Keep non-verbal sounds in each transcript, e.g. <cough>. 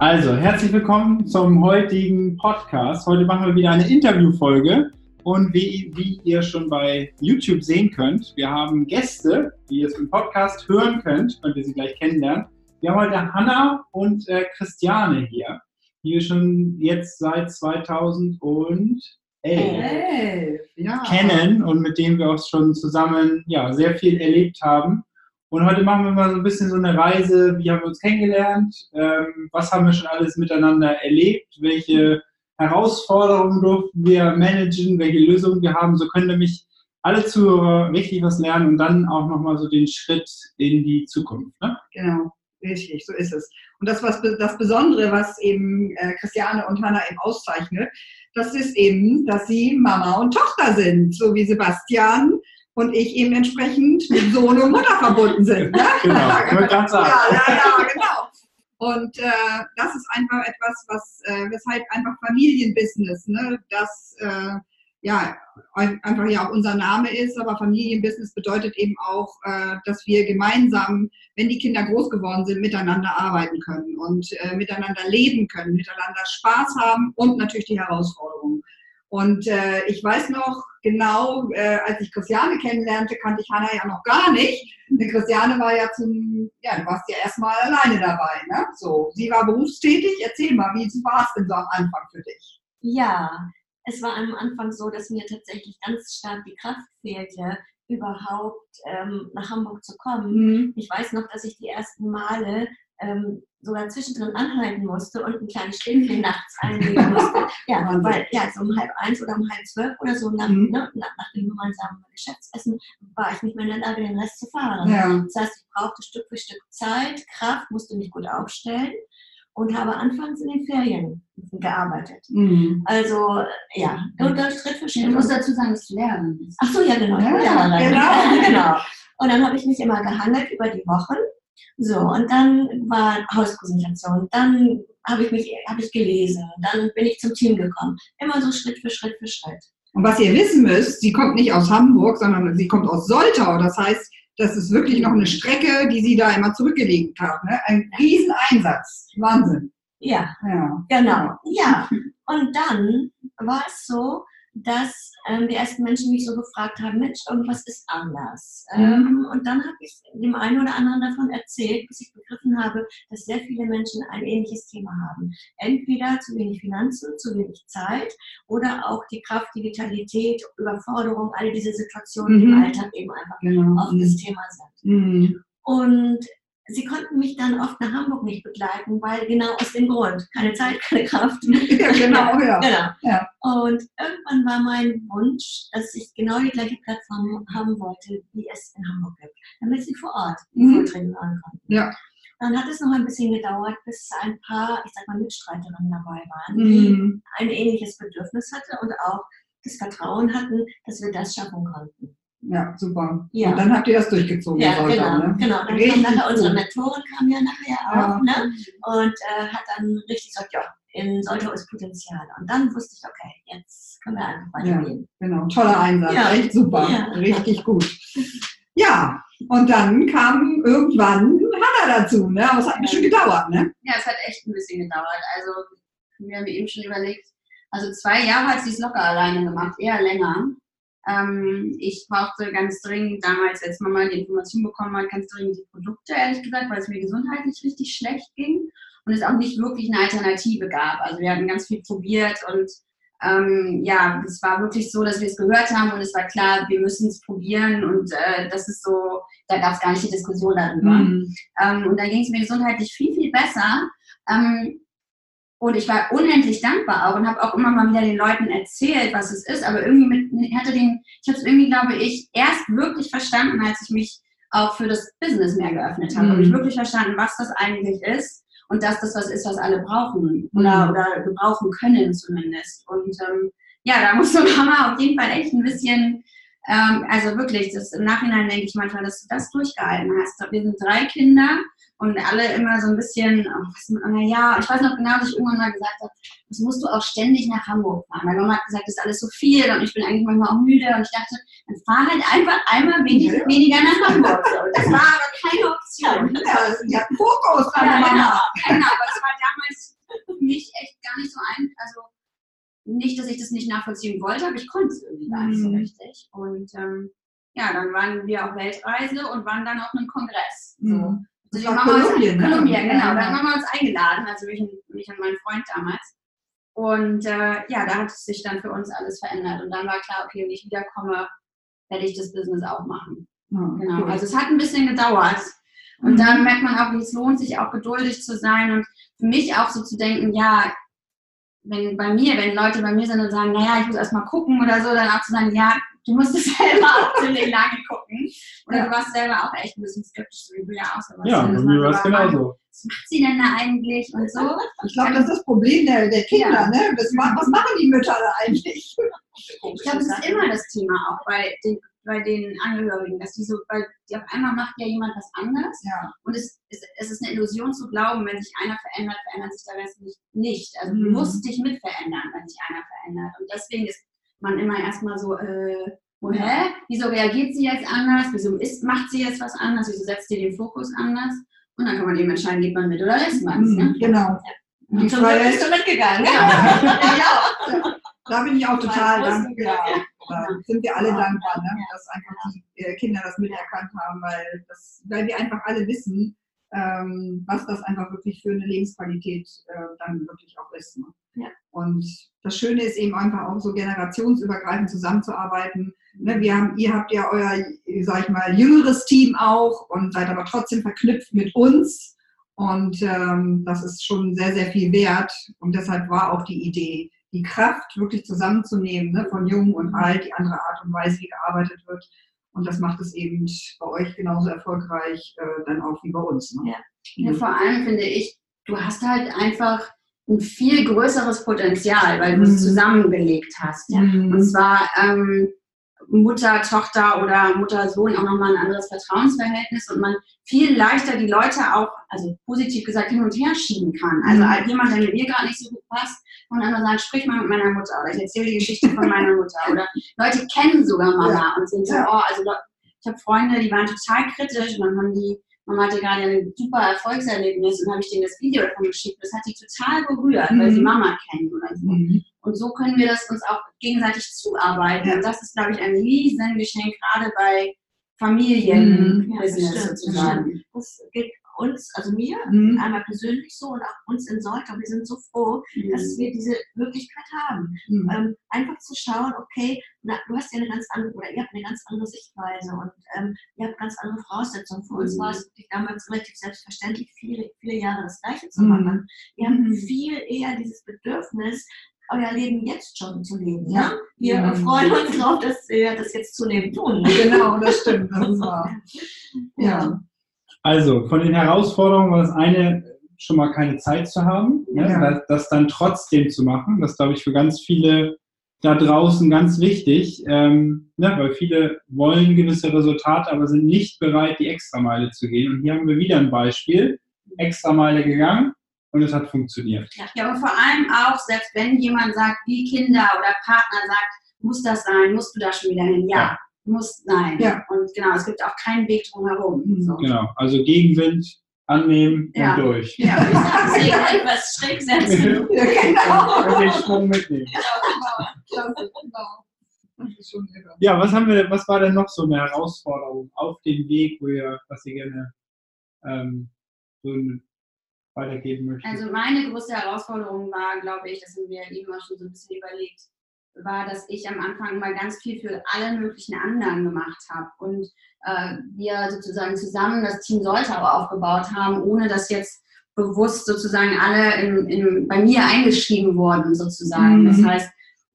Also, herzlich willkommen zum heutigen Podcast. Heute machen wir wieder eine Interviewfolge. Und wie, wie ihr schon bei YouTube sehen könnt, wir haben Gäste, die ihr es im Podcast hören könnt, könnt ihr sie gleich kennenlernen. Wir haben heute Hanna und äh, Christiane hier, die wir schon jetzt seit 2011 Elf, ja. kennen und mit denen wir auch schon zusammen ja, sehr viel erlebt haben. Und heute machen wir mal so ein bisschen so eine Reise, wie haben wir uns kennengelernt, ähm, was haben wir schon alles miteinander erlebt, welche Herausforderungen durften wir managen, welche Lösungen wir haben. So können nämlich alle Zuhörer richtig was lernen und dann auch nochmal so den Schritt in die Zukunft. Ne? Genau, richtig, so ist es. Und das, was das Besondere, was eben äh, Christiane und Hanna eben auszeichnet, das ist eben, dass sie Mama und Tochter sind, so wie Sebastian und ich eben entsprechend mit Sohn und Mutter verbunden sind. Ne? <laughs> Genau. Ja, ja, ja, genau. Und äh, das ist einfach etwas, was, äh, weshalb einfach Familienbusiness, ne, das äh, ja einfach ja auch unser Name ist, aber Familienbusiness bedeutet eben auch, äh, dass wir gemeinsam, wenn die Kinder groß geworden sind, miteinander arbeiten können und äh, miteinander leben können, miteinander Spaß haben und natürlich die Herausforderungen. Und äh, ich weiß noch genau, äh, als ich Christiane kennenlernte, kannte ich Hanna ja noch gar nicht. Denn Christiane war ja zum, ja, du warst ja erstmal alleine dabei, ne? So, sie war berufstätig. Erzähl mal, wie war es denn so am Anfang für dich? Ja, es war am Anfang so, dass mir tatsächlich ganz stark die Kraft fehlte, überhaupt ähm, nach Hamburg zu kommen. Mhm. Ich weiß noch, dass ich die ersten Male ähm, sogar zwischendrin anhalten musste und ein kleines Schläfchen nachts einlegen <laughs> musste. Ja, weil ja, so um halb eins oder um halb zwölf oder so nach, Mhm. ne, nach, nach dem gemeinsamen Geschäftsessen war ich nicht mehr in der Lage, den Rest zu fahren. Ja. Das heißt, ich brauchte Stück für Stück Zeit, Kraft, musste mich gut aufstellen und habe anfangs in den Ferien gearbeitet. Mhm. Also ja, und dann Schritt für Schritt. Ich muss dazu sagen, Lehrerin bist. Ach so, ja, genau. Ja, genau. <laughs> genau. Und dann habe ich mich immer gehangelt über die Wochen. So, und dann war Hauspräsentation. Dann habe ich mich habe ich gelesen. Dann bin ich zum Team gekommen. Immer so Schritt für Schritt für Schritt. Und was ihr wissen müsst, sie kommt nicht aus Hamburg, sondern sie kommt aus Soltau. Das heißt, das ist wirklich noch eine Strecke, die sie da immer zurückgelegt hat. Ne? Ein Rieseneinsatz. Wahnsinn. Ja, Ja. genau. Ja. Und dann war es so, dass ähm, die ersten Menschen mich so gefragt haben, Mensch, irgendwas ist anders. Ähm, und dann habe ich dem einen oder anderen davon erzählt, bis ich begriffen habe, dass sehr viele Menschen ein ähnliches Thema haben. Entweder zu wenig Finanzen, zu wenig Zeit oder auch die Kraft, Digitalität, Überforderung, alle diese Situationen, die Mhm. im Alltag eben einfach Genau. oft das Thema sind. Mhm. Und sie konnten mich dann oft nach Hamburg nicht begleiten, weil genau aus dem Grund, keine Zeit, keine Kraft. <laughs> Ja, genau, ja. <laughs> Genau. Ja. Und irgendwann war mein Wunsch, dass ich genau die gleiche Plattform haben wollte, wie es in Hamburg gibt, damit sie vor Ort die Mhm. Vorträge hören konnten. Ja. Dann hat es noch ein bisschen gedauert, bis ein paar, ich sag mal, Mitstreiterinnen dabei waren, die Mhm. ein ähnliches Bedürfnis hatten und auch das Vertrauen hatten, dass wir das schaffen konnten. Ja, super. Ja. Und dann habt ihr das durchgezogen. Ja, Soltau, genau, ne? genau. Dann Richtig kam nachher unsere. Mentorin kam ja nachher auch, Ja. ne? Und äh, hat dann richtig gesagt, ja, in Soltau ist Potenzial. Und dann wusste ich, okay, jetzt können wir einfach weitergehen. Genau, toller Einsatz, Ja. echt super, Ja. richtig gut. Ja, und dann kam irgendwann Hanna dazu, ne? Aber es hat ein bisschen gedauert, ne? Ja, es hat echt ein bisschen gedauert. Also, wir haben eben schon überlegt, also zwei Jahre hat sie es locker alleine gemacht, eher länger. Ähm, ich brauchte ganz dringend damals, als Mama die Information bekommen hat, ganz dringend die Produkte, ehrlich gesagt, weil es mir gesundheitlich richtig schlecht ging und es auch nicht wirklich eine Alternative gab. Also wir hatten ganz viel probiert und ähm, ja, es war wirklich so, dass wir es gehört haben und es war klar, wir müssen es probieren und äh, das ist so, da gab es gar nicht die Diskussion darüber. Mhm. Ähm, und da ging es mir gesundheitlich viel, viel besser. Ähm, und ich war unendlich dankbar auch und habe auch immer mal wieder den Leuten erzählt, was es ist. Aber irgendwie mit, hatte den, ich habe es irgendwie, glaube ich, erst wirklich verstanden, als ich mich auch für das Business mehr geöffnet habe. Mhm. Habe ich wirklich verstanden, was das eigentlich ist und dass das was ist, was alle brauchen oder, Mhm. oder gebrauchen können zumindest. Und ähm, ja, da musste Mama <laughs> auf jeden Fall echt ein bisschen Ähm, also wirklich, das, im Nachhinein denke ich manchmal, dass du das durchgehalten hast. Wir sind drei Kinder und alle immer so ein bisschen, oh, naja, ich weiß noch genau, dass ich irgendwann mal gesagt habe, das musst du auch ständig nach Hamburg fahren. Meine Mama hat gesagt, das ist alles so viel und ich bin eigentlich manchmal auch müde und ich dachte, dann fahr halt einfach einmal wenig, ja. weniger nach Hamburg. Das war aber keine Option. Ja, ja Fokus, ja, genau, genau, aber es war damals für mich echt gar nicht so ein, also nicht, dass ich das nicht nachvollziehen wollte, aber ich konnte es irgendwie gar nicht so mhm. richtig. Und ähm, ja, dann waren wir auf Weltreise und waren dann auf einem Kongress. So. Mhm. Also die Mama Kolumbien, ne? Kolumbien, genau. Da haben wir uns eingeladen, also mich, mich und mein Freund damals. Und äh, ja, da hat sich dann für uns alles verändert. Und dann war klar, okay, wenn ich wiederkomme, werde ich das Business auch machen. Oh, genau. Cool. Also es hat ein bisschen gedauert. Und mhm. dann merkt man auch, wie es lohnt, sich auch geduldig zu sein und für mich auch so zu denken, ja, wenn bei mir, wenn Leute bei mir sind und sagen, naja, ich muss erst mal gucken oder so, dann auch zu sagen, ja, du musst es <laughs> selber auch ziemlich lange gucken. Oder ja. du warst selber auch echt ein bisschen skeptisch, so wie du ja auch so Ja, bei mir war es genauso. Was macht sie denn da eigentlich und so? Ich glaube, das ist das Problem der, der Kinder, ja. ne? Das, was machen die Mütter da eigentlich? Ich glaube, das ist immer das Thema auch bei den bei den Angehörigen, dass die so, weil die auf einmal macht ja jemand was anderes. Ja. Und es, es, es ist eine Illusion zu glauben, wenn sich einer verändert, verändert sich der Rest nicht. nicht. Also mhm. du musst dich mit verändern, wenn sich einer verändert. Und deswegen ist man immer erstmal so, äh, oh, hä? Wieso reagiert sie jetzt anders? Wieso ist, macht sie jetzt was anders? Wieso setzt sie den Fokus anders? Und dann kann man eben entscheiden, geht man mit oder lässt man es. Ne? Genau. Ja. Und zum Glück bist du mitgegangen. Ja. <laughs> ja. Da bin ich auch total dankbar. Da sind wir alle dankbar, ne? dass einfach die äh, Kinder das miterkannt haben, weil, das, weil wir einfach alle wissen, ähm, was das einfach wirklich für eine Lebensqualität äh, dann wirklich auch ist. Ne? Ja. Und das Schöne ist eben einfach auch so generationsübergreifend zusammenzuarbeiten. Ne? Wir haben, ihr habt ja euer, sag ich mal, jüngeres Team auch und seid aber trotzdem verknüpft mit uns. Und ähm, das ist schon sehr, sehr viel wert. Und deshalb war auch die Idee, die Kraft wirklich zusammenzunehmen, ne, von Jung und Alt, die andere Art und Weise, wie gearbeitet wird. Und das macht es eben bei euch genauso erfolgreich äh, dann auch wie bei uns. Ne? Ja. ja, vor allem finde ich, du hast halt einfach ein viel größeres Potenzial, weil du es mhm. zusammengelegt hast. Ja? Mhm. Und zwar ähm, Mutter, Tochter oder Mutter, Sohn auch nochmal ein anderes Vertrauensverhältnis und man viel leichter die Leute auch, also positiv gesagt, hin und her schieben kann. Also mhm. jemand, der mit mir gerade nicht so gut passt, kann einfach sagen, sprich mal mit meiner Mutter oder ich erzähle die Geschichte von meiner Mutter. Oder Leute kennen sogar Mama ja. und sind so, oh, also ich habe Freunde, die waren total kritisch und dann haben die Mama hatte gerade ein super Erfolgserlebnis und habe ich denen das Video davon geschickt. Das hat sie total berührt, mhm. weil sie Mama kennen oder so. Mhm. Und so können wir das uns auch gegenseitig zuarbeiten. Ja. Und das ist, glaube ich, ein Riesengeschenk, gerade bei Familienbusiness mhm. sozusagen. Das geht uns, also mir, mhm. einmal persönlich so und auch uns in Soltau, wir sind so froh, mhm. dass wir diese Möglichkeit haben. Mhm. Ähm, einfach zu schauen, okay, na, du hast ja eine ganz andere, oder ihr habt eine ganz andere Sichtweise und ähm, ihr habt ganz andere Voraussetzungen. Für uns war es wirklich damals relativ selbstverständlich, viele, viele Jahre das Gleiche zu mhm. machen. Wir haben mhm. viel eher dieses Bedürfnis, euer Leben jetzt schon zu leben. Ja? Wir mhm. freuen uns drauf, dass wir das jetzt zunehmend tun. <laughs> Genau, das stimmt. Das ist wahr. ja. Also, von den Herausforderungen war das eine, schon mal keine Zeit zu haben, ne? ja. ne? das, das, dann trotzdem zu machen. Das glaube ich für ganz viele da draußen ganz wichtig, ähm, ne? weil viele wollen gewisse Resultate, aber sind nicht bereit, die Extrameile zu gehen. Und hier haben wir wieder ein Beispiel. Extrameile gegangen und es hat funktioniert. Ja, aber vor allem auch, selbst wenn jemand sagt, wie Kinder oder Partner sagt, muss das sein, musst du da schon wieder hin? Ja. ja muss sein. Ja. Und genau, es gibt auch keinen Weg drumherum. Mhm. So. Genau, also Gegenwind annehmen ja. und durch. Ja, ich sage, etwas schräg setzen. ja, genau. Und den Sprung mitnehmen. Genau, genau. Ja, was haben wir, was war denn noch so eine Herausforderung auf dem Weg, wo ihr, was ihr gerne ähm, so weitergeben möchtet? Also meine größte Herausforderung war, glaube ich, das haben wir eben auch schon so ein bisschen überlegt, war, dass ich am Anfang mal ganz viel für alle möglichen anderen gemacht habe und äh, wir sozusagen zusammen das Team Soltau aufgebaut haben, ohne dass jetzt bewusst sozusagen alle in, in, bei mir eingeschrieben wurden sozusagen. Mhm. Das heißt,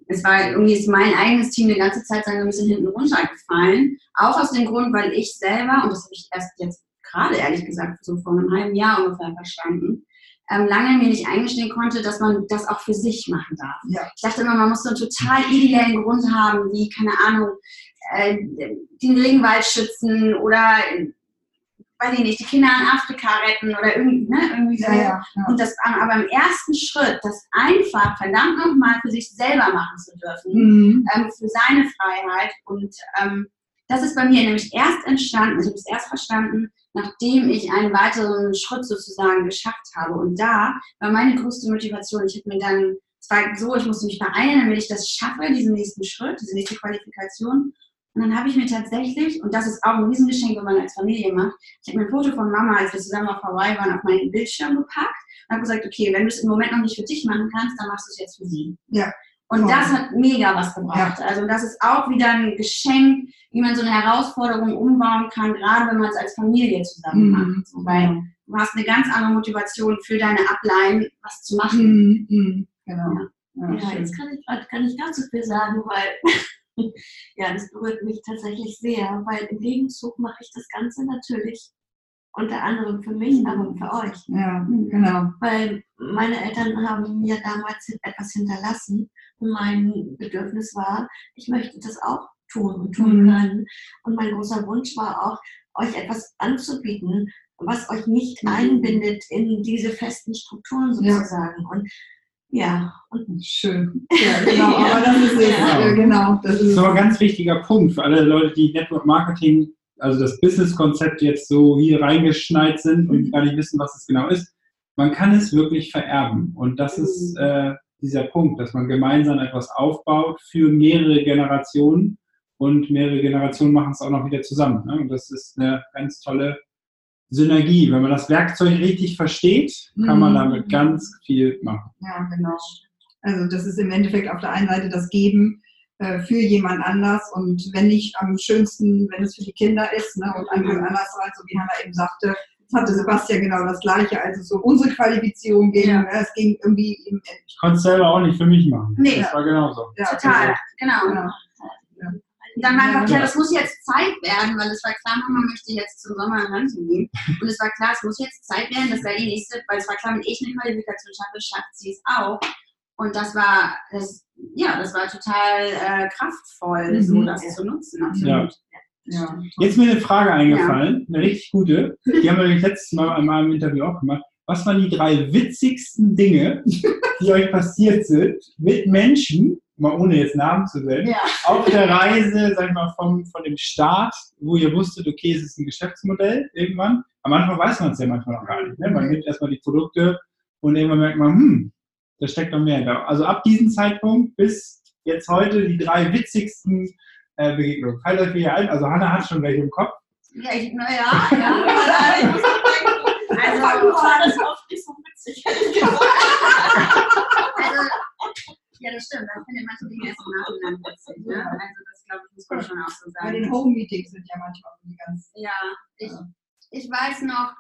es war irgendwie ist mein eigenes Team eine ganze Zeit lang ein bisschen hinten runtergefallen. Auch aus dem Grund, weil ich selber, und das habe ich erst jetzt gerade ehrlich gesagt so vor einem halben Jahr ungefähr verstanden, ähm, lange mir nicht eingestehen konnte, dass man das auch für sich machen darf. Ja. Ich dachte immer, man muss so einen total ideellen Grund haben, wie, keine Ahnung, äh, den Regenwald schützen oder, weiß ich nicht, die Kinder in Afrika retten oder irgendwie, ne, irgendwie so. Ja, ja, ja. Und das aber im ersten Schritt, das einfach verdammt nochmal für sich selber machen zu dürfen, Mhm. ähm, für seine Freiheit. Und ähm, das ist bei mir nämlich erst entstanden, ich habe es erst verstanden, nachdem ich einen weiteren Schritt sozusagen geschafft habe. Und da war meine größte Motivation. Ich habe mir dann, es war so, ich musste mich beeilen, damit ich das schaffe, diesen nächsten Schritt, diese nächste Qualifikation. Und dann habe ich mir tatsächlich, und das ist auch ein Riesengeschenk, wenn man als Familie macht, ich habe mir ein Foto von Mama, als wir zusammen auf Hawaii waren, auf meinen Bildschirm gepackt und habe gesagt, okay, wenn du es im Moment noch nicht für dich machen kannst, dann machst du es jetzt für sie. Ja. Und Voll. das hat mega was gebracht. Also das ist auch wieder ein Geschenk, wie man so eine Herausforderung umbauen kann, gerade wenn man es als Familie zusammen Mhm. macht. Weil du hast eine ganz andere Motivation für deine Ableihen, was zu machen. Mhm. Mhm. Genau. Ja, Ja, jetzt kann ich gerade gar nicht ganz so viel sagen, weil <laughs> ja, das berührt mich tatsächlich sehr, weil im Gegenzug mache ich das Ganze natürlich unter anderem für mich, aber für euch. ja, genau. Weil meine Eltern haben mir damals etwas hinterlassen und mein Bedürfnis war, ich möchte das auch tun und tun Mhm. können. Und mein großer Wunsch war auch, euch etwas anzubieten, was euch nicht Mhm. einbindet in diese festen Strukturen Ja. sozusagen. Und ja, und Schön. Ja, genau. Aber das ist <laughs> es. Ja. Ja, genau. Das Das ist ist aber ein ganz wichtiger Punkt für alle Leute, die Network Marketing, also das Business-Konzept jetzt so hier reingeschneit sind und gar nicht wissen, was es genau ist. Man kann es wirklich vererben. Und das ist äh, dieser Punkt, dass man gemeinsam etwas aufbaut für mehrere Generationen und mehrere Generationen machen es auch noch wieder zusammen. Ne? Und das ist eine ganz tolle Synergie. Wenn man das Werkzeug richtig versteht, kann man Mhm. damit ganz viel machen. Ja, genau. Also das ist im Endeffekt auf der einen Seite das Geben äh, für jemand anders und wenn nicht am schönsten, wenn es für die Kinder ist ne, und andere andererseits, so wie Hanna eben sagte, das hatte Sebastian genau das Gleiche, also so unsere Qualifizierung ging, Ja. es ging irgendwie im Ich konnte es selber auch nicht für mich machen. Nee. Das war genauso. ja, Total, genau. Genau. Und dann war einfach Ja. klar, das muss jetzt Zeit werden, weil es war klar, Mama möchte jetzt zum Sommer in Rente gehen. Und es war klar, es muss jetzt Zeit werden, das wäre die nächste, weil es war klar, wenn ich eine Qualifikation schaffe, schafft sie es auch. Und das war, das, ja, das war total äh, kraftvoll, Mhm. so das zu nutzen. Absolut. Ja. Jetzt ist mir eine Frage eingefallen, eine richtig gute. Die haben wir letztes Mal in meinem Interview auch gemacht. Was waren die drei witzigsten Dinge, <laughs> die euch passiert sind mit Menschen, mal ohne jetzt Namen zu nennen, Ja. auf der Reise, sag ich mal, vom, von dem Start, wo ihr wusstet, okay, es ist ein Geschäftsmodell irgendwann. Am Anfang weiß man es ja manchmal noch gar nicht. Ne? Man nimmt erstmal die Produkte und irgendwann merkt man, hm, da steckt noch mehr da. Also ab diesem Zeitpunkt bis jetzt heute die drei witzigsten äh, Begegnungen. Falls euch hier ein, also Hannah hat schon welche im Kopf. Ja, ich, naja, ja. ich muss auch denken, Also, war das oft nicht so witzig. Also, ja, das stimmt. Da findet manche Dinge erst im Nachhinein witzig. Ne? Also, das glaube ich, muss man schon auch so Bei den sagen. Home-Meetings sind ja manchmal auch die ganz. Ja, ich, ich weiß noch,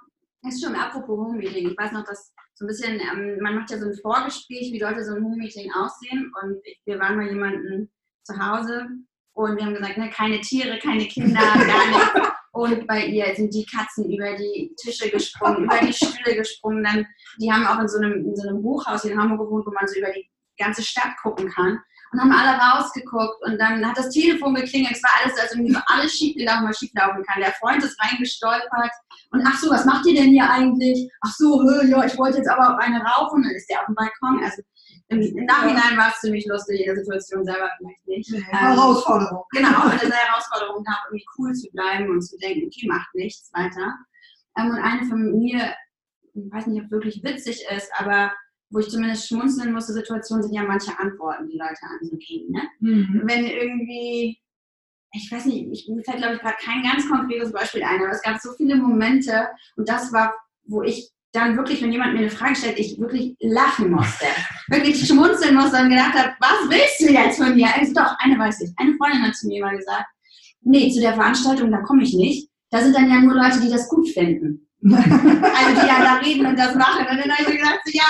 das ist schon apropos Home-Meeting, ich weiß noch, dass so ein bisschen, ähm, man macht ja so ein Vorgespräch, wie sollte so ein Home-Meeting aussehen und wir waren bei jemandem zu Hause und wir haben gesagt, ne, keine Tiere, keine Kinder, <laughs> gar nichts. Und bei ihr sind die Katzen über die Tische gesprungen, über die Stühle gesprungen. Dann, die haben auch in so, einem, in so einem Hochhaus hier in Hamburg gewohnt, wo man so über die ganze Stadt gucken kann. Und haben alle rausgeguckt und dann hat das Telefon geklingelt. Es war alles, als irgendwie so alles schiefgelaufen, was schieflaufen kann. Der Freund ist reingestolpert und ach so, was macht ihr denn hier eigentlich? Ach so, hö, ja, ich wollte jetzt aber auch eine rauchen. Dann ist der auf dem Balkon. Also im, im Nachhinein war es ziemlich lustig, in der Situation selber vielleicht nicht. Ähm, Herausforderung. Genau, eine Herausforderung da irgendwie cool zu bleiben und zu denken, okay, macht nichts weiter. Ähm, und eine von mir, ich weiß nicht, ob wirklich witzig ist, aber wo ich zumindest schmunzeln musste, Situationen sind ja manche Antworten, die Leute anzugeben. Ne? Mhm. Wenn irgendwie, ich weiß nicht, ich, mir fällt glaube ich gerade kein ganz konkretes Beispiel ein, aber es gab so viele Momente und das war, wo ich dann wirklich, wenn jemand mir eine Frage stellt, ich wirklich lachen musste. <laughs> wirklich schmunzeln musste und gedacht habe, was willst du jetzt von mir? Also doch, eine weiß ich. Eine Freundin hat zu mir mal gesagt, nee, zu der Veranstaltung, da komme ich nicht. Da sind dann ja nur Leute, die das gut finden. <laughs> Also die dann da reden und das machen. Und dann habe ich mir gedacht, so, ja,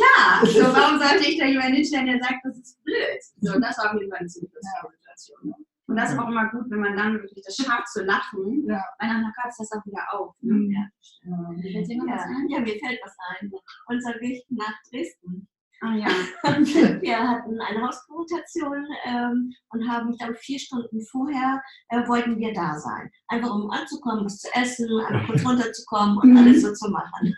klar. <laughs> So, warum sollte ich da jemanden hinstellen, der sagt, das ist blöd? So, das war auf jeden Fall eine ziemlich lustige Situation. Und das ist auch immer gut, wenn man dann wirklich das schafft zu lachen, Ja. weil dann es das auch wieder auf. Ne? Mhm. Ja. Fällt dir noch was Ja, ein? ja, mir fällt was ein. Unser Weg nach Dresden. Ah ja. <laughs> Wir hatten eine Hausrotation ähm, und haben, ich glaube, vier Stunden vorher äh, wollten wir da sein. Einfach um anzukommen, was zu essen, kurz <laughs> runterzukommen und alles so zu machen.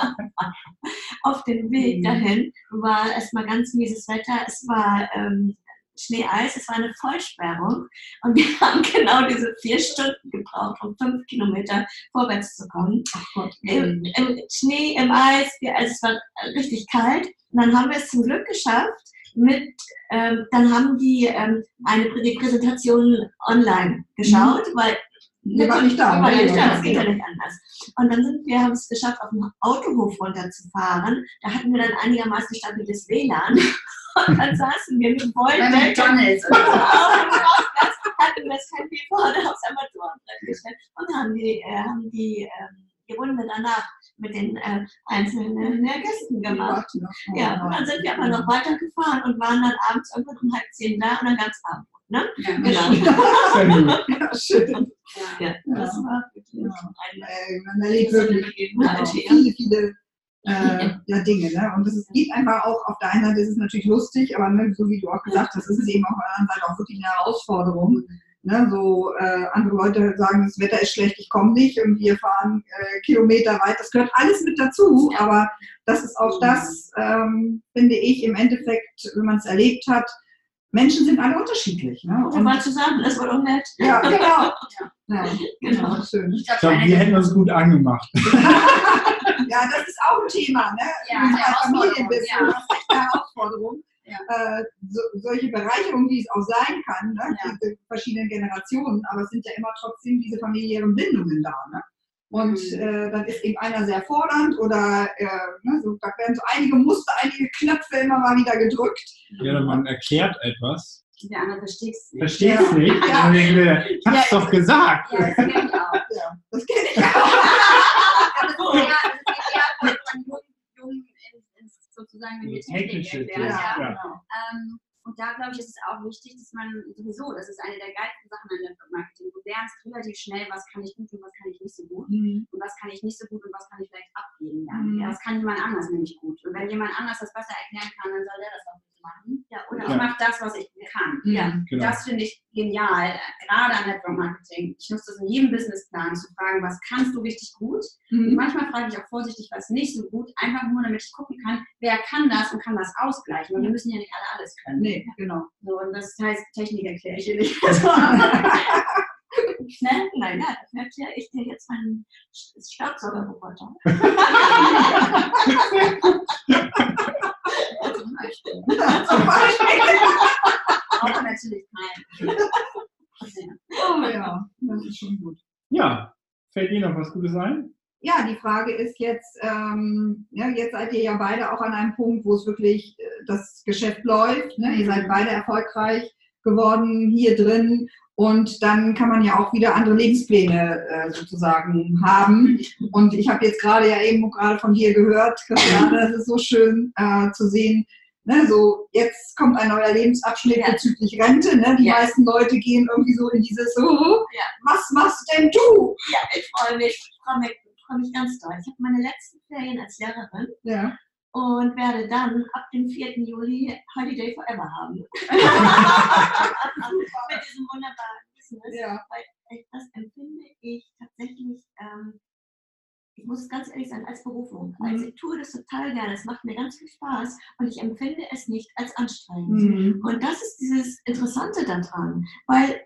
<laughs> Auf dem Weg dahin war erstmal ganz mieses Wetter. Es war ähm, Schnee-Eis, es war eine Vollsperrung und wir <laughs> haben genau diese vier Stunden gebraucht, um fünf Kilometer vorwärts zu kommen Gott. im, im Schnee, im Eis, also es war richtig kalt. Und dann haben wir es zum Glück geschafft mit, ähm, dann haben die ähm, eine die Präsentation online geschaut, weil Wir waren nicht da. wir waren ne? nicht da, das geht ja nicht anders. Und dann sind wir, haben es geschafft, auf dem Autohof runterzufahren. Da hatten wir dann einigermaßen stabiles WLAN. <laughs> Und dann saßen wir mit Bei Beuteln McDonalds. und hatten wir das Handy vorne aufs Armaturenbrett gestellt und haben die, äh, haben die, ähm, die Runde danach mit den äh, einzelnen äh, Gästen gemacht. Ja, und dann sind wir aber noch weitergefahren und waren dann abends irgendwann um halb zehn da und dann ganz Abend. Ne? Ja. Genau. Ja, schön. Ja. Das war wirklich Man erlebt wirklich Begebenheit genau, viele, viele äh, <laughs> ja, Dinge. Ne? Und es geht einfach auch, auf der einen Seite ist es natürlich lustig, aber ne, so wie du auch gesagt hast, ist es eben auf der anderen Seite auch wirklich eine Herausforderung. Ne? So äh, andere Leute sagen, das Wetter ist schlecht, ich komme nicht und wir fahren äh, Kilometer weit. Das gehört alles mit dazu, aber das ist auch das, ähm, finde ich, im Endeffekt, wenn man es erlebt hat, Menschen sind alle unterschiedlich. Ne? Und wir waren zusammen, das war doch nett. ja, <laughs> genau. Ja. Ja, Genau. genau. Schön. Ich glaube, wir hätten uns gut angemacht. <laughs> Ja, das ist auch ein Thema, ne? Ja, Familienbusiness, ja. das ist echt eine Herausforderung. Ja. Äh, so, solche Bereicherungen, wie es auch sein kann, ne? Ja. diese verschiedenen Generationen, aber es sind ja immer trotzdem diese familiären Bindungen da. Ne? Und Mhm. äh, dann ist eben einer sehr fordernd oder äh, ne, so, da werden so einige Muster, einige Knöpfe immer mal wieder gedrückt. Ja, oder man erklärt etwas, der andere versteht es nicht. versteht es Ja. nicht. Ja. Mir, ich hab's doch gesagt. Ja, das kenne ich auch. Ja, das kenne ich auch. <laughs> Aber das ist eher, ist von von jung, jung ins, ins, sozusagen, wenn wir Technik Technische erklären. Ja. ja. genau. Ähm, und da glaube ich, ist es auch wichtig, dass man sowieso, das ist eine der geilsten Sachen an Network Marketing. Du lernst relativ schnell, was kann ich gut und was kann ich nicht so gut. Mhm. Und was kann ich nicht so gut und was kann ich vielleicht abgeben. Mhm. Ja, das kann jemand anders nämlich gut. Und wenn jemand anders das besser erklären kann, dann soll der das auch gut machen. Ja, Und oder ich Ja. mache das, was ich kann. Ja. Genau. Das finde ich genial, gerade an Network Marketing. Ich nutze das in jedem Businessplan, zu fragen, was kannst du richtig gut? Und Mhm. manchmal frage ich auch vorsichtig, was nicht so gut, einfach nur, damit ich gucken kann, wer kann das und kann das ausgleichen. Und wir müssen ja nicht alle alles können. Nee, genau. So, und das heißt, Technik erkläre ich dir nicht. <laughs> Ne? Nein, ja, das erkläre ich dir jetzt meinen Staubsaugerroboter. <laughs> Beispiel. Zum Beispiel. Auch natürlich kein. Oh ja, das ist schon gut. Ja, fällt dir noch was Gutes ein? Ja, die Frage ist jetzt, ähm, ja, jetzt seid ihr ja beide auch an einem Punkt, wo es wirklich äh, das Geschäft läuft. Ne? Ihr seid beide erfolgreich geworden hier drin. Und dann kann man ja auch wieder andere Lebenspläne äh, sozusagen haben. Und ich habe jetzt gerade ja eben gerade von dir gehört, Christiane, das ist so schön äh, zu sehen. Ne, so, jetzt kommt ein neuer Lebensabschnitt Ja. bezüglich Rente. Ne? Die Ja. meisten Leute gehen irgendwie so in dieses, oh, Ja. was machst denn du? Ja, ich freue mich, ich freue mich, freue mich ganz doll. Ich habe meine letzten Ferien als Lehrerin Ja. und werde dann ab dem 4. Juli Holiday Forever haben. <laughs> Mit diesem wunderbaren Business. Ja. Weil ich, das empfinde ich tatsächlich, ähm, ich muss ganz ehrlich sein, als Berufung. Mhm. Also ich tue das total gerne, es macht mir ganz viel Spaß und ich empfinde es nicht als anstrengend. Mhm. Und das ist dieses Interessante daran, weil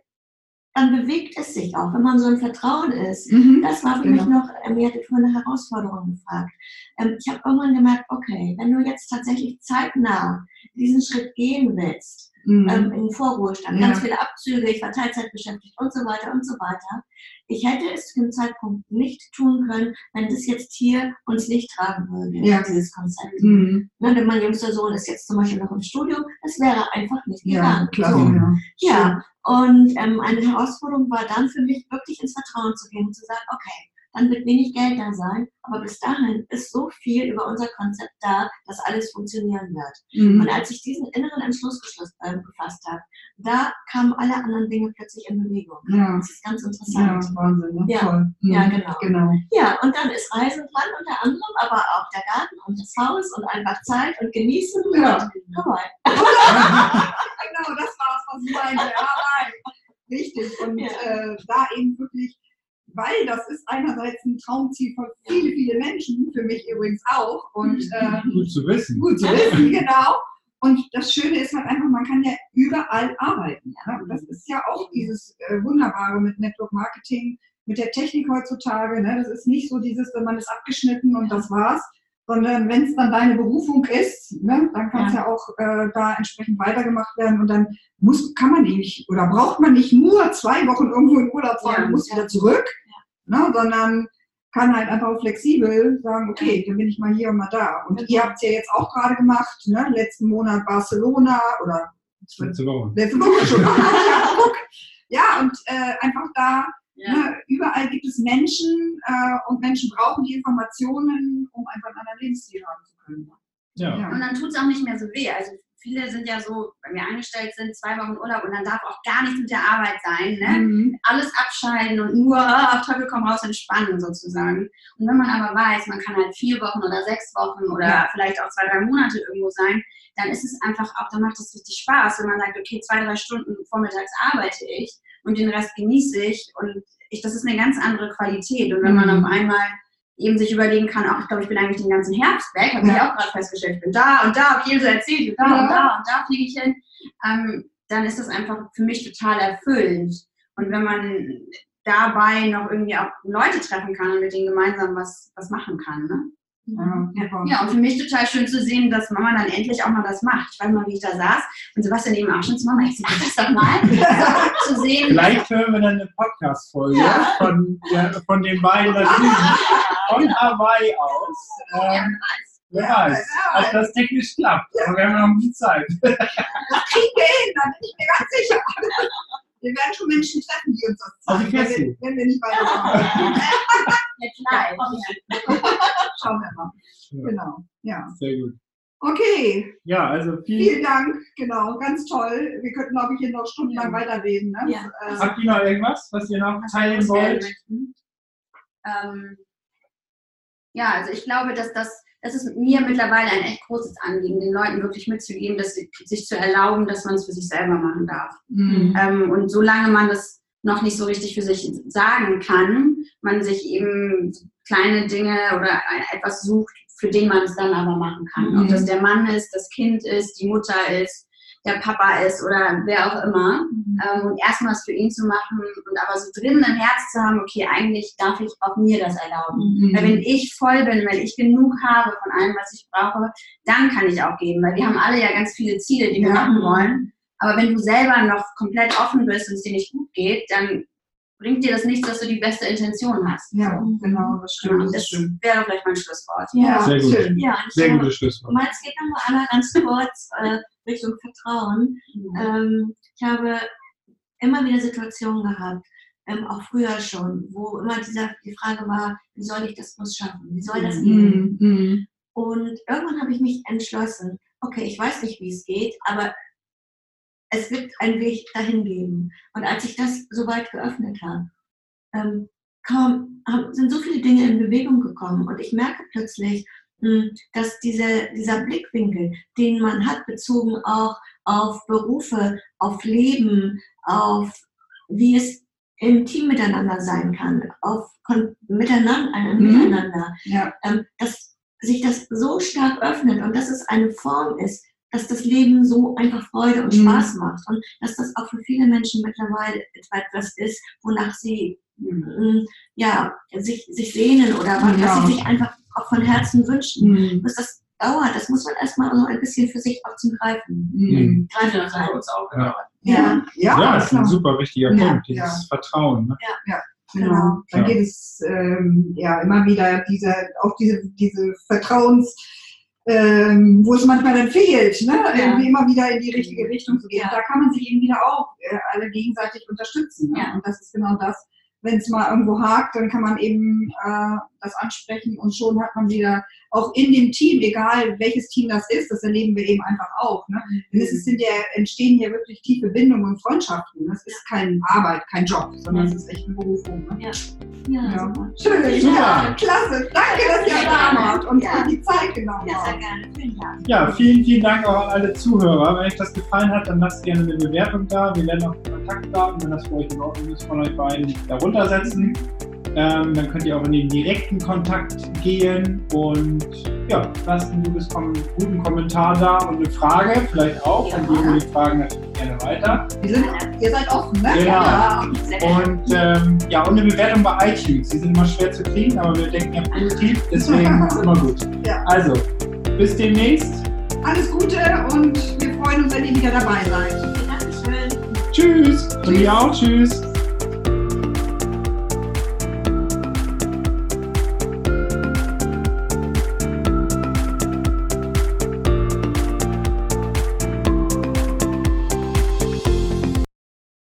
dann bewegt es sich auch, wenn man so im Vertrauen ist. Mhm. Das war für Genau. mich noch, ähm, ihr hattet vorhin eine Herausforderung gefragt. Ähm, ich habe irgendwann gemerkt, okay, wenn du jetzt tatsächlich zeitnah diesen Schritt gehen willst, Mhm. ähm, in den Vorruhestand, Ja. ganz viele Abzüge, ich war Teilzeit beschäftigt und so weiter und so weiter. Ich hätte es zu dem Zeitpunkt nicht tun können, wenn das jetzt hier uns nicht tragen würde, Ja. dieses Konzept. Mhm. Ne, denn mein jüngster Sohn ist jetzt zum Beispiel noch im Studium, das wäre einfach nicht Ja, gegangen. klasse. So. Ja. Ja, und ähm, eine Herausforderung war dann für mich, wirklich ins Vertrauen zu gehen und zu sagen, okay, dann wird wenig Geld da sein, aber bis dahin ist so viel über unser Konzept da, dass alles funktionieren wird. Mhm. Und als ich diesen inneren Entschluss äh, gefasst habe, da kamen alle anderen Dinge plötzlich in Bewegung. Ja. Das ist ganz Ja, interessant. Wahnsinn, ne? Ja. Toll. Mhm. Ja, genau. genau. Ja, und dann ist Reisen dran unter anderem, aber auch der Garten und das Haus und einfach Zeit und genießen Ja. und. <laughs> Genau, das war es, was ich meinte. Ja, nein. Richtig. Und Ja. äh, da eben wirklich, weil das ist einerseits ein Traumziel von viele, viele Menschen, für mich übrigens auch. Und äh, Gut zu wissen. gut zu wissen, genau. Und das Schöne ist halt einfach, man kann ja überall arbeiten. Ja? Das ist ja auch dieses äh, Wunderbare mit Network Marketing, mit der Technik heutzutage. Ne? Das ist nicht so dieses, wenn man ist abgeschnitten und das war's, sondern wenn es dann deine Berufung ist, ne, dann kann es ja. auch äh, da entsprechend weitergemacht werden und dann muss, kann man nicht oder braucht man nicht nur zwei Wochen irgendwo in Urlaub fahren Ja. und muss wieder zurück, ne, sondern kann halt einfach flexibel sagen, okay, dann bin ich mal hier und mal da. Und ihr habt es ja jetzt auch gerade gemacht, ne? letzten Monat Barcelona oder Letzte Woche. letzte Woche schon. <laughs> ja, guck. ja, und äh, einfach da, Ja. ne, überall gibt es Menschen äh, und Menschen brauchen die Informationen, um einfach einen anderen Lebensstil haben zu können. Ja. Ja. Und dann tut es auch nicht mehr so weh. Also viele sind ja so, wenn wir angestellt sind, zwei Wochen Urlaub und dann darf auch gar nichts mit der Arbeit sein. Ne? Mhm. Alles abschalten und nur auf Teufel komm raus entspannen sozusagen. Und wenn man aber weiß, man kann halt vier Wochen oder sechs Wochen oder Ja. vielleicht auch zwei, drei Monate irgendwo sein, dann ist es einfach auch, dann macht es richtig Spaß, wenn man sagt, okay, zwei, drei Stunden vormittags arbeite ich und den Rest genieße ich und ich, das ist eine ganz andere Qualität. Und wenn man Mhm. auf einmal eben sich überlegen kann, ach, ich glaube, ich bin eigentlich den ganzen Herbst weg, habe ich Ja. auch gerade festgestellt, ich bin da und da, habe ich so erzählt, und da Ja. und da und da fliege ich hin, ähm, dann ist das einfach für mich total erfüllend. Und wenn man dabei noch irgendwie auch Leute treffen kann und mit denen gemeinsam was, was machen kann. Ne? Ja, super. Ja, und für mich total schön zu sehen, dass Mama dann endlich auch mal das macht. Ich weiß noch, wie ich da saß und Sebastian eben auch schon zu Mama, ich sag das doch mal. <laughs> zu sehen, Vielleicht hören wir dann eine Podcast-Folge Ja. von, ja, von den beiden da drüben. <laughs> Von Hawaii aus. Ähm, wer weiß, ja. ob das technisch klappt. Aber wir haben noch ein bisschen Zeit. Das kriegen wir hin, da bin ich mir ganz sicher. Wir werden schon Menschen treffen, die uns das zeigen, wenn wenn wir nicht weiterkommen. <laughs> jetzt <laughs> live. Schauen wir mal. Ja. Genau, ja. Sehr gut. Okay, Ja, also viel. vielen Dank, genau, ganz toll. Wir könnten, glaube ich, hier noch stundenlang weiterreden. Ne? Ja. Äh, Habt ihr noch irgendwas, was ihr noch teilen wollt? Ähm, ja, also ich glaube, dass das, das ist mir mittlerweile ein echt großes Anliegen, den Leuten wirklich mitzugeben, dass sie, sich zu erlauben, dass man es für sich selber machen darf. mhm. Ähm, und solange man das noch nicht so richtig für sich sagen kann, man sich eben kleine Dinge oder etwas sucht, für den man es dann aber machen kann. Ob Mhm. das der Mann ist, das Kind ist, die Mutter ist, der Papa ist oder wer auch immer. Ähm, und erstmal es für ihn zu machen und aber so drin im Herz zu haben, okay, eigentlich darf ich auch mir das erlauben. Mhm. Weil wenn ich voll bin, wenn ich genug habe von allem, was ich brauche, dann kann ich auch geben. Weil wir haben alle ja ganz viele Ziele, die wir Ja. machen wollen. Aber wenn du selber noch komplett offen bist und es dir nicht gut geht, dann bringt dir das nichts, dass du die beste Intention hast. Ja, genau, das Genau, stimmt. Das das stimmt. wäre vielleicht mein Schlusswort. Ja, Sehr gut. schön. Ja, Sehr gutes Schlusswort. Meins geht nochmal einmal ganz kurz äh, Richtung Vertrauen. Ähm, ich habe immer wieder Situationen gehabt, ähm, auch früher schon, wo immer dieser, die Frage war, wie soll ich das bloß schaffen? Wie soll das gehen? Mhm. Mhm. Und irgendwann habe ich mich entschlossen, okay, ich weiß nicht, wie es geht, aber es wird einen Weg dahin geben. Und als ich das so weit geöffnet habe, ähm, kaum, sind so viele Dinge in Bewegung gekommen und ich merke plötzlich, dass diese, dieser Blickwinkel, den man hat, bezogen auch auf Berufe, auf Leben, auf wie es im Team miteinander sein kann, auf Kon miteinander, ein Mhm. Miteinander, Ja, ähm, dass sich das so stark öffnet und dass es eine Form ist, dass das Leben so einfach Freude und Mhm. Spaß macht und dass das auch für viele Menschen mittlerweile etwas ist, wonach sie mm, ja, sich, sich sehnen oder was, Ja. was sie sich einfach auch von Herzen wünschen. Mhm. Bis das dauert, das muss man erstmal so ein bisschen für sich auch zum Greifen. Mhm. Greifen Das hat uns auch Ja. Ja, ja, Ja, das ist ein super wichtiger Ja, Punkt, dieses ja. Vertrauen. Ne? Genau. Dann Ja. geht es ähm, ja immer wieder diese, auch diese, diese Vertrauens, ähm, wo es manchmal dann fehlt, ne? irgendwie immer wieder in die richtige Richtung zu gehen. Ja. Da kann man sich eben wieder auch äh, alle gegenseitig unterstützen. Ne? Ja. Und das ist genau das. Wenn es mal irgendwo hakt, dann kann man eben äh, das ansprechen und schon hat man wieder auch in dem Team, egal welches Team das ist, das erleben wir eben einfach auch. Ne? Denn es ist in der, entstehen hier wirklich tiefe Bindungen und Freundschaften. Das ist keine Arbeit, kein Job, sondern es ist echt eine Berufung. Ne? Ja. Ja, Ja. Schön, Super. ja, klasse. Danke, dass ihr Ja. da wart und Ja. die Zeit genommen Ja, sehr habt. gerne. Vielen Dank. Ja, vielen, vielen Dank auch an alle Zuhörer. Wenn euch das gefallen hat, dann lasst gerne eine Bewertung da. Wir werden auch Kontaktdaten, wenn das für euch in Ordnung ist, von euch beiden darunter setzen. Ähm, dann könnt ihr auch in den direkten Kontakt gehen und ja, lasst einen guten Kommentar da und eine Frage vielleicht auch. Dann geben wir die Fragen natürlich gerne weiter. Wir sind, ihr seid offen, ne? Genau. Ja. Und ähm, ja, und eine Bewertung bei iTunes. Die sind immer schwer zu kriegen, aber wir denken ja positiv, deswegen ist immer gut. <laughs> Ja. Also, bis demnächst. Alles Gute und wir freuen uns, wenn ihr wieder dabei seid. Tschüss. Und ihr auch. Tschüss.